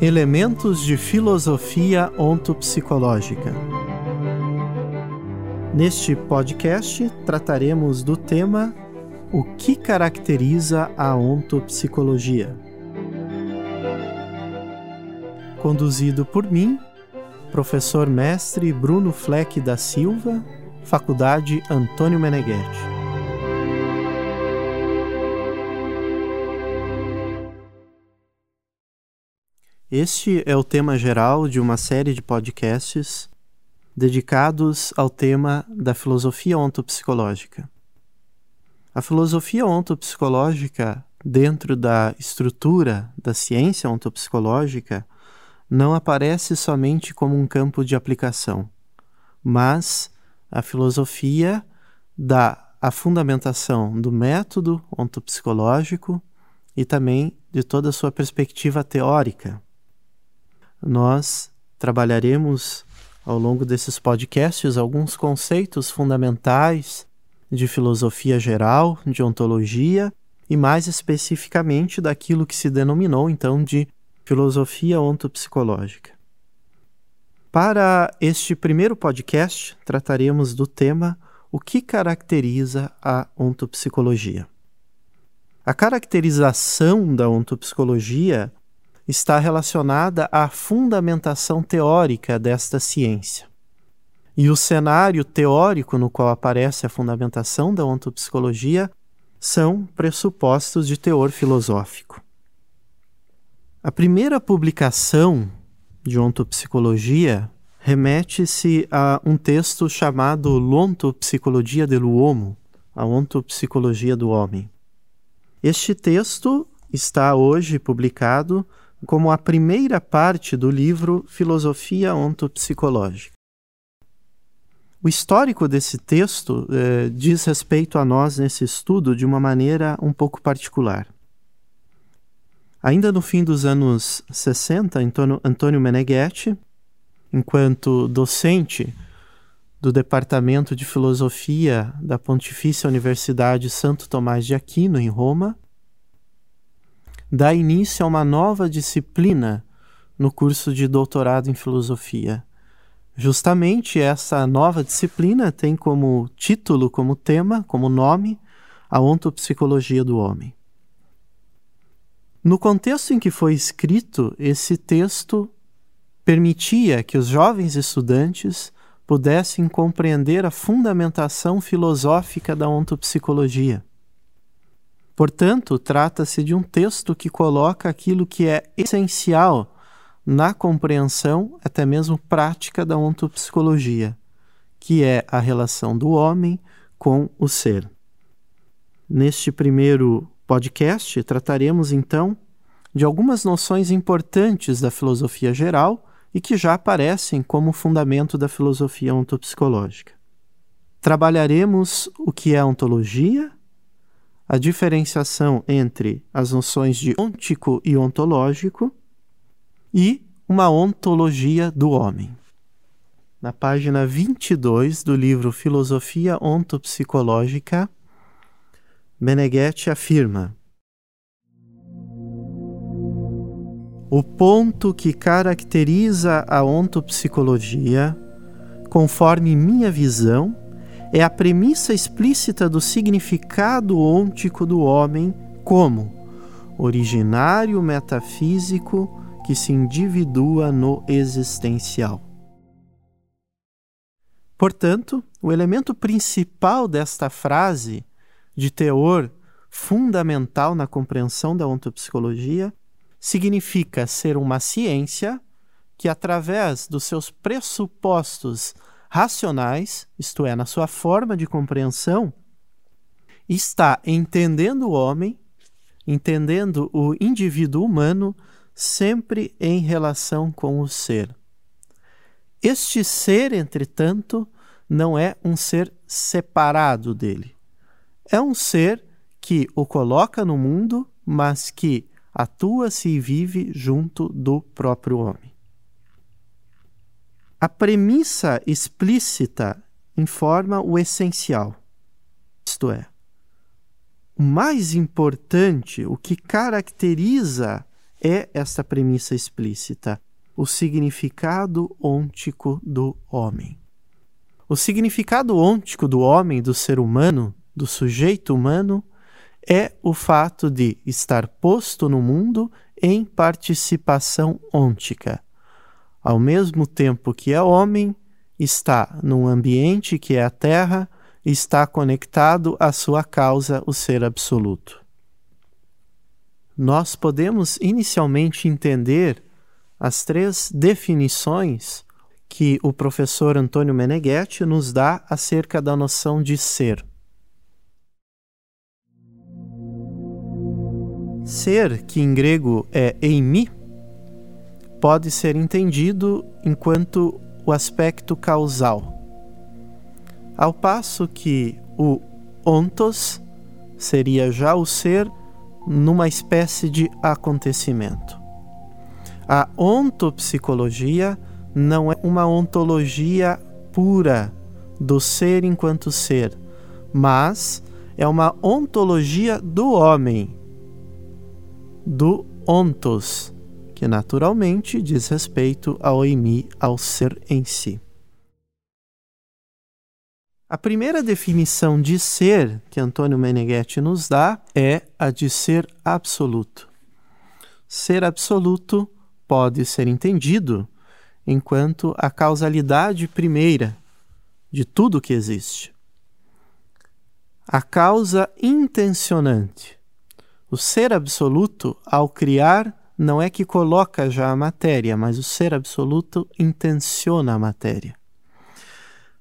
Elementos de filosofia ontopsicológica. Neste podcast trataremos do tema O que caracteriza a ontopsicologia. Conduzido por mim, professor mestre Bruno Fleck da Silva, Faculdade Antônio Meneghetti. Este é o tema geral de uma série de podcasts dedicados ao tema da filosofia ontopsicológica. A filosofia ontopsicológica, dentro da estrutura da ciência ontopsicológica, não aparece somente como um campo de aplicação, mas a filosofia dá a fundamentação do método ontopsicológico e também de toda a sua perspectiva teórica nós trabalharemos ao longo desses podcasts alguns conceitos fundamentais de filosofia geral, de ontologia e mais especificamente daquilo que se denominou então de filosofia ontopsicológica. Para este primeiro podcast, trataremos do tema o que caracteriza a ontopsicologia. A caracterização da ontopsicologia está relacionada à fundamentação teórica desta ciência. E o cenário teórico no qual aparece a fundamentação da ontopsicologia são pressupostos de teor filosófico. A primeira publicação de ontopsicologia remete-se a um texto chamado L'Ontopsicologia dell'Uomo, a ontopsicologia do homem. Este texto está hoje publicado como a primeira parte do livro Filosofia Ontopsicológica. O histórico desse texto eh, diz respeito a nós nesse estudo de uma maneira um pouco particular. Ainda no fim dos anos 60, Antônio, Antônio Meneghetti, enquanto docente do Departamento de Filosofia da Pontifícia Universidade Santo Tomás de Aquino, em Roma, dá início a uma nova disciplina no curso de doutorado em filosofia. Justamente essa nova disciplina tem como título, como tema, como nome, a ontopsicologia do homem. No contexto em que foi escrito, esse texto permitia que os jovens estudantes pudessem compreender a fundamentação filosófica da ontopsicologia Portanto, trata-se de um texto que coloca aquilo que é essencial na compreensão, até mesmo prática, da ontopsicologia, que é a relação do homem com o ser. Neste primeiro podcast, trataremos então de algumas noções importantes da filosofia geral e que já aparecem como fundamento da filosofia ontopsicológica. Trabalharemos o que é ontologia, a diferenciação entre as noções de ontico e ontológico e uma ontologia do homem. Na página 22 do livro Filosofia Ontopsicológica, Meneghetti afirma: O ponto que caracteriza a ontopsicologia, conforme minha visão, é a premissa explícita do significado ôntico do homem como originário metafísico que se individua no existencial. Portanto, o elemento principal desta frase, de teor fundamental na compreensão da ontopsicologia, significa ser uma ciência que, através dos seus pressupostos racionais, isto é, na sua forma de compreensão, está entendendo o homem, entendendo o indivíduo humano sempre em relação com o ser. Este ser, entretanto, não é um ser separado dele. É um ser que o coloca no mundo, mas que atua-se e vive junto do próprio homem. A premissa explícita informa o essencial, isto é, o mais importante, o que caracteriza é esta premissa explícita? O significado ôntico do homem. O significado ôntico do homem, do ser humano, do sujeito humano, é o fato de estar posto no mundo em participação ôntica. Ao mesmo tempo que é homem, está num ambiente que é a Terra, está conectado à sua causa, o ser absoluto. Nós podemos inicialmente entender as três definições que o professor Antônio Meneghetti nos dá acerca da noção de ser. Ser, que em grego é eimi, pode ser entendido enquanto o aspecto causal, ao passo que o ontos seria já o ser numa espécie de acontecimento. A ontopsicologia não é uma ontologia pura do ser enquanto ser, mas é uma ontologia do homem, do ontos, que naturalmente diz respeito ao emi, ao ser em si. A primeira definição de ser que Antônio Meneghetti nos dá é a de ser absoluto. Ser absoluto pode ser entendido enquanto a causalidade primeira de tudo que existe. A causa intencionante. O ser absoluto, ao criar, não é que coloca já a matéria, mas o ser absoluto intenciona a matéria.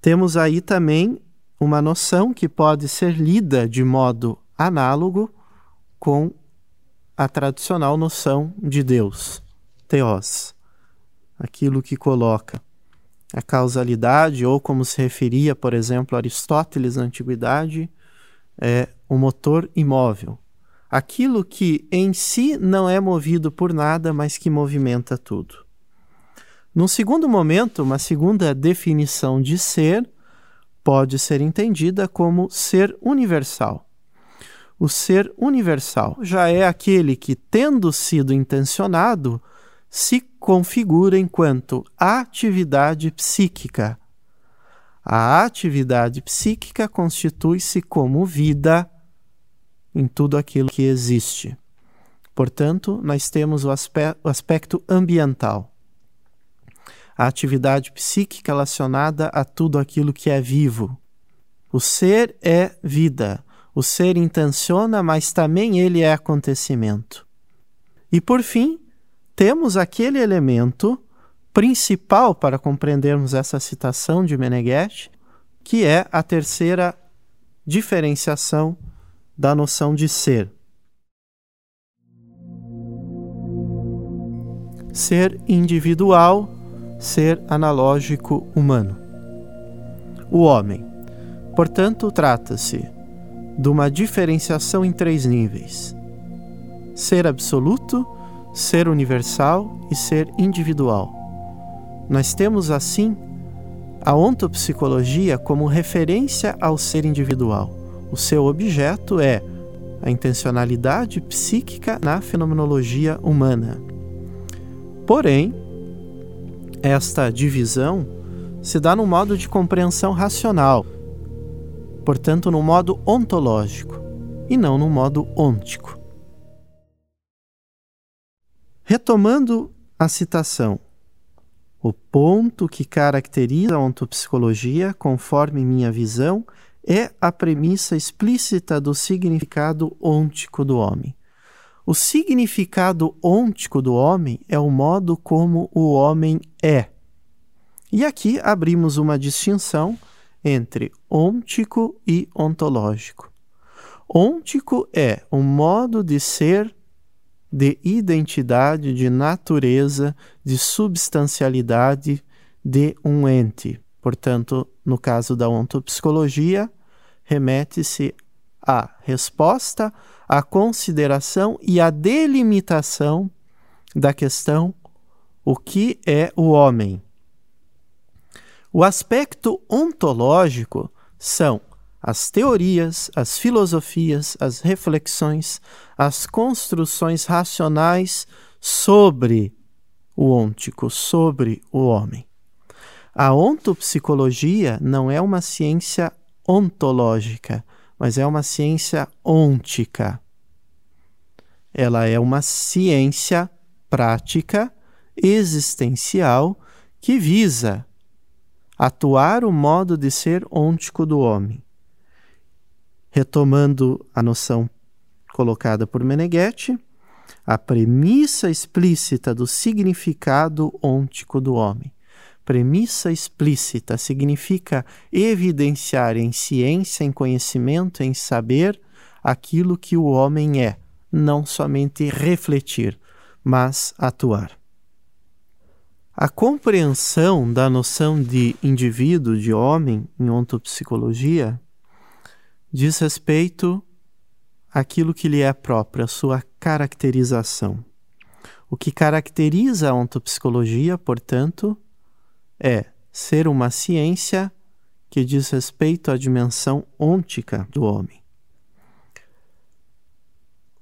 Temos aí também uma noção que pode ser lida de modo análogo com a tradicional noção de Deus, Theos, aquilo que coloca a causalidade, ou como se referia, por exemplo, Aristóteles na antiguidade, é o motor imóvel. Aquilo que em si não é movido por nada, mas que movimenta tudo. Num segundo momento, uma segunda definição de ser pode ser entendida como ser universal. O ser universal já é aquele que, tendo sido intencionado, se configura enquanto atividade psíquica. A atividade psíquica constitui-se como vida em tudo aquilo que existe. Portanto, nós temos o, o aspecto ambiental a atividade psíquica relacionada a tudo aquilo que é vivo. O ser é vida. O ser intenciona, mas também ele é acontecimento. E por fim, temos aquele elemento principal para compreendermos essa citação de Meneghetti, que é a terceira diferenciação da noção de ser. Ser individual ser analógico humano. O homem. Portanto, trata-se de uma diferenciação em três níveis: ser absoluto, ser universal e ser individual. Nós temos assim a ontopsicologia como referência ao ser individual. O seu objeto é a intencionalidade psíquica na fenomenologia humana. Porém, esta divisão se dá no modo de compreensão racional, portanto, no modo ontológico, e não no modo ôntico. Retomando a citação, o ponto que caracteriza a ontopsicologia, conforme minha visão, é a premissa explícita do significado ôntico do homem. O significado ôntico do homem é o modo como o homem é. E aqui abrimos uma distinção entre ôntico e ontológico. Ôntico é um modo de ser, de identidade, de natureza, de substancialidade de um ente. Portanto, no caso da ontopsicologia, remete-se à resposta a consideração e a delimitação da questão o que é o homem. O aspecto ontológico são as teorias, as filosofias, as reflexões, as construções racionais sobre o ôntico, sobre o homem. A ontopsicologia não é uma ciência ontológica, mas é uma ciência ôntica. Ela é uma ciência prática, existencial, que visa atuar o modo de ser ôntico do homem. Retomando a noção colocada por Meneghetti, a premissa explícita do significado ôntico do homem. Premissa explícita significa evidenciar em ciência, em conhecimento, em saber aquilo que o homem é, não somente refletir, mas atuar. A compreensão da noção de indivíduo, de homem, em ontopsicologia, diz respeito àquilo que lhe é próprio, a sua caracterização. O que caracteriza a ontopsicologia, portanto, é ser uma ciência que diz respeito à dimensão ôntica do homem.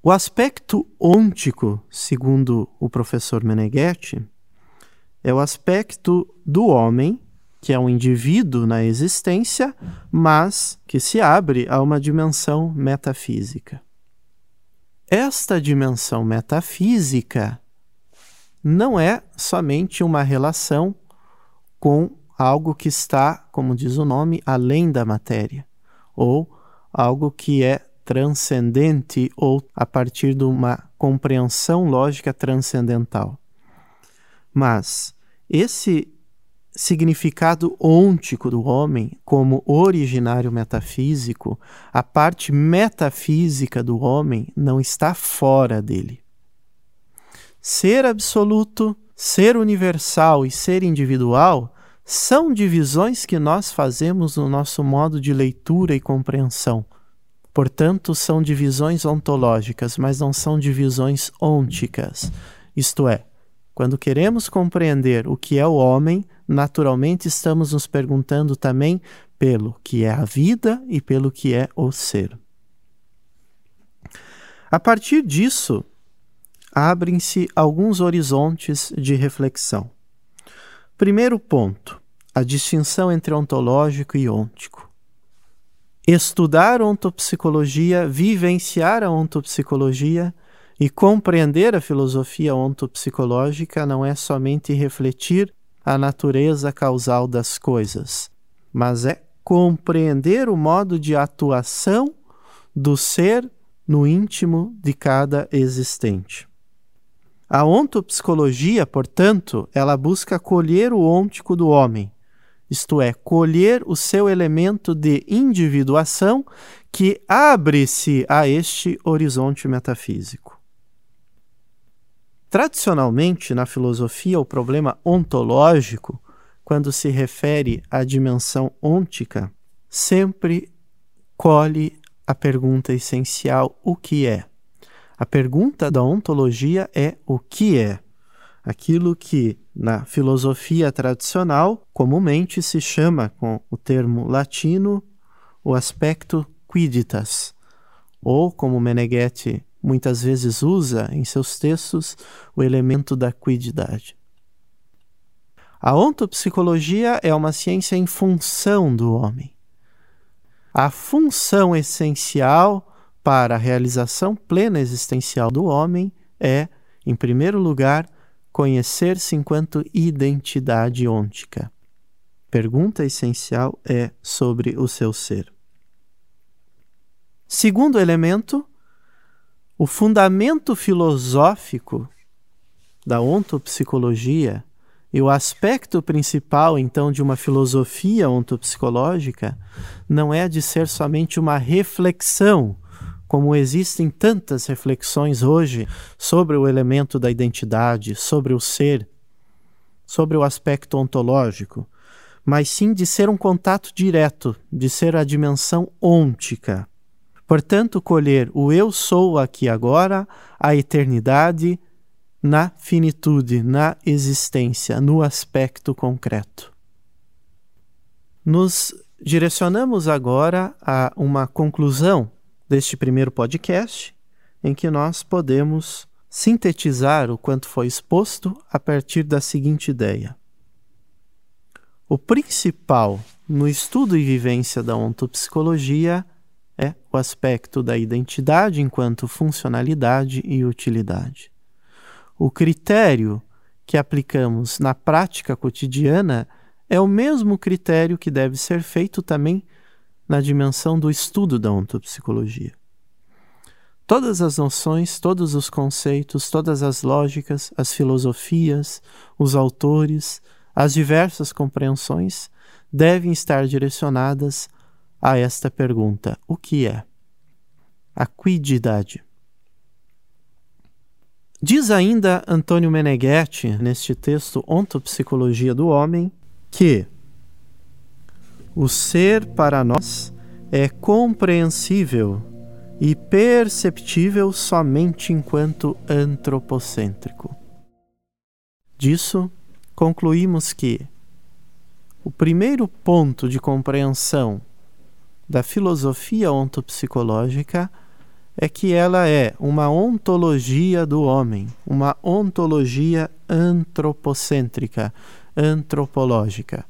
O aspecto ôntico, segundo o professor Meneghetti, é o aspecto do homem, que é um indivíduo na existência, mas que se abre a uma dimensão metafísica. Esta dimensão metafísica não é somente uma relação com algo que está, como diz o nome, além da matéria, ou algo que é transcendente ou a partir de uma compreensão lógica transcendental. Mas esse significado ôntico do homem como originário metafísico, a parte metafísica do homem não está fora dele. Ser absoluto, ser universal e ser individual são divisões que nós fazemos no nosso modo de leitura e compreensão. Portanto, são divisões ontológicas, mas não são divisões ônticas. Isto é, quando queremos compreender o que é o homem, naturalmente estamos nos perguntando também pelo que é a vida e pelo que é o ser. A partir disso, abrem-se alguns horizontes de reflexão. Primeiro ponto: a distinção entre ontológico e ôntico. Estudar ontopsicologia, vivenciar a ontopsicologia e compreender a filosofia ontopsicológica não é somente refletir a natureza causal das coisas, mas é compreender o modo de atuação do ser no íntimo de cada existente. A ontopsicologia, portanto, ela busca colher o ôntico do homem, isto é, colher o seu elemento de individuação que abre-se a este horizonte metafísico. Tradicionalmente, na filosofia, o problema ontológico, quando se refere à dimensão ôntica, sempre colhe a pergunta essencial: o que é? A pergunta da ontologia é o que é? Aquilo que na filosofia tradicional comumente se chama com o termo latino o aspecto quiditas, ou como Meneghetti muitas vezes usa em seus textos o elemento da quididade. A ontopsicologia é uma ciência em função do homem. A função essencial para a realização plena existencial do homem é, em primeiro lugar, conhecer-se enquanto identidade ôntica. Pergunta essencial é sobre o seu ser. Segundo elemento, o fundamento filosófico da ontopsicologia e o aspecto principal, então, de uma filosofia ontopsicológica não é de ser somente uma reflexão como existem tantas reflexões hoje sobre o elemento da identidade, sobre o ser, sobre o aspecto ontológico, mas sim de ser um contato direto, de ser a dimensão ôntica. Portanto, colher o eu sou aqui agora, a eternidade, na finitude, na existência, no aspecto concreto. Nos direcionamos agora a uma conclusão deste primeiro podcast, em que nós podemos sintetizar o quanto foi exposto a partir da seguinte ideia. O principal no estudo e vivência da ontopsicologia é o aspecto da identidade enquanto funcionalidade e utilidade. O critério que aplicamos na prática cotidiana é o mesmo critério que deve ser feito também na dimensão do estudo da ontopsicologia. Todas as noções, todos os conceitos, todas as lógicas, as filosofias, os autores, as diversas compreensões devem estar direcionadas a esta pergunta: o que é? A quididade. Diz ainda Antônio Meneghetti, neste texto Ontopsicologia do Homem, que o ser para nós é compreensível e perceptível somente enquanto antropocêntrico. Disso, concluímos que o primeiro ponto de compreensão da filosofia ontopsicológica é que ela é uma ontologia do homem, uma ontologia antropocêntrica, antropológica.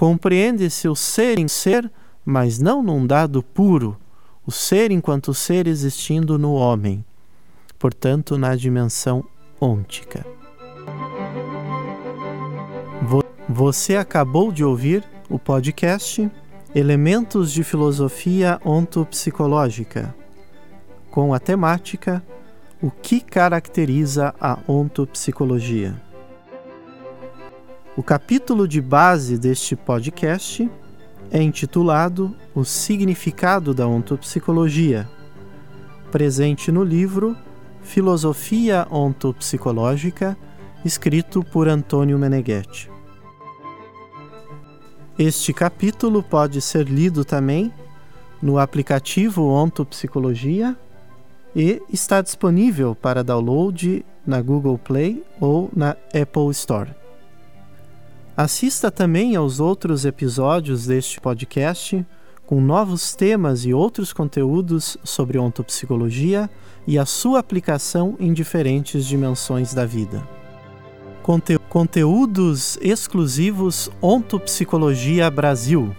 Compreende-se o ser em ser, mas não num dado puro, o ser enquanto ser existindo no homem, portanto, na dimensão ôntica. Você acabou de ouvir o podcast Elementos de Filosofia Ontopsicológica com a temática O que caracteriza a ontopsicologia. O capítulo de base deste podcast é intitulado O Significado da Ontopsicologia, presente no livro Filosofia Ontopsicológica, escrito por Antônio Meneghetti. Este capítulo pode ser lido também no aplicativo Ontopsicologia e está disponível para download na Google Play ou na Apple Store. Assista também aos outros episódios deste podcast com novos temas e outros conteúdos sobre ontopsicologia e a sua aplicação em diferentes dimensões da vida. Conte conteúdos exclusivos Ontopsicologia Brasil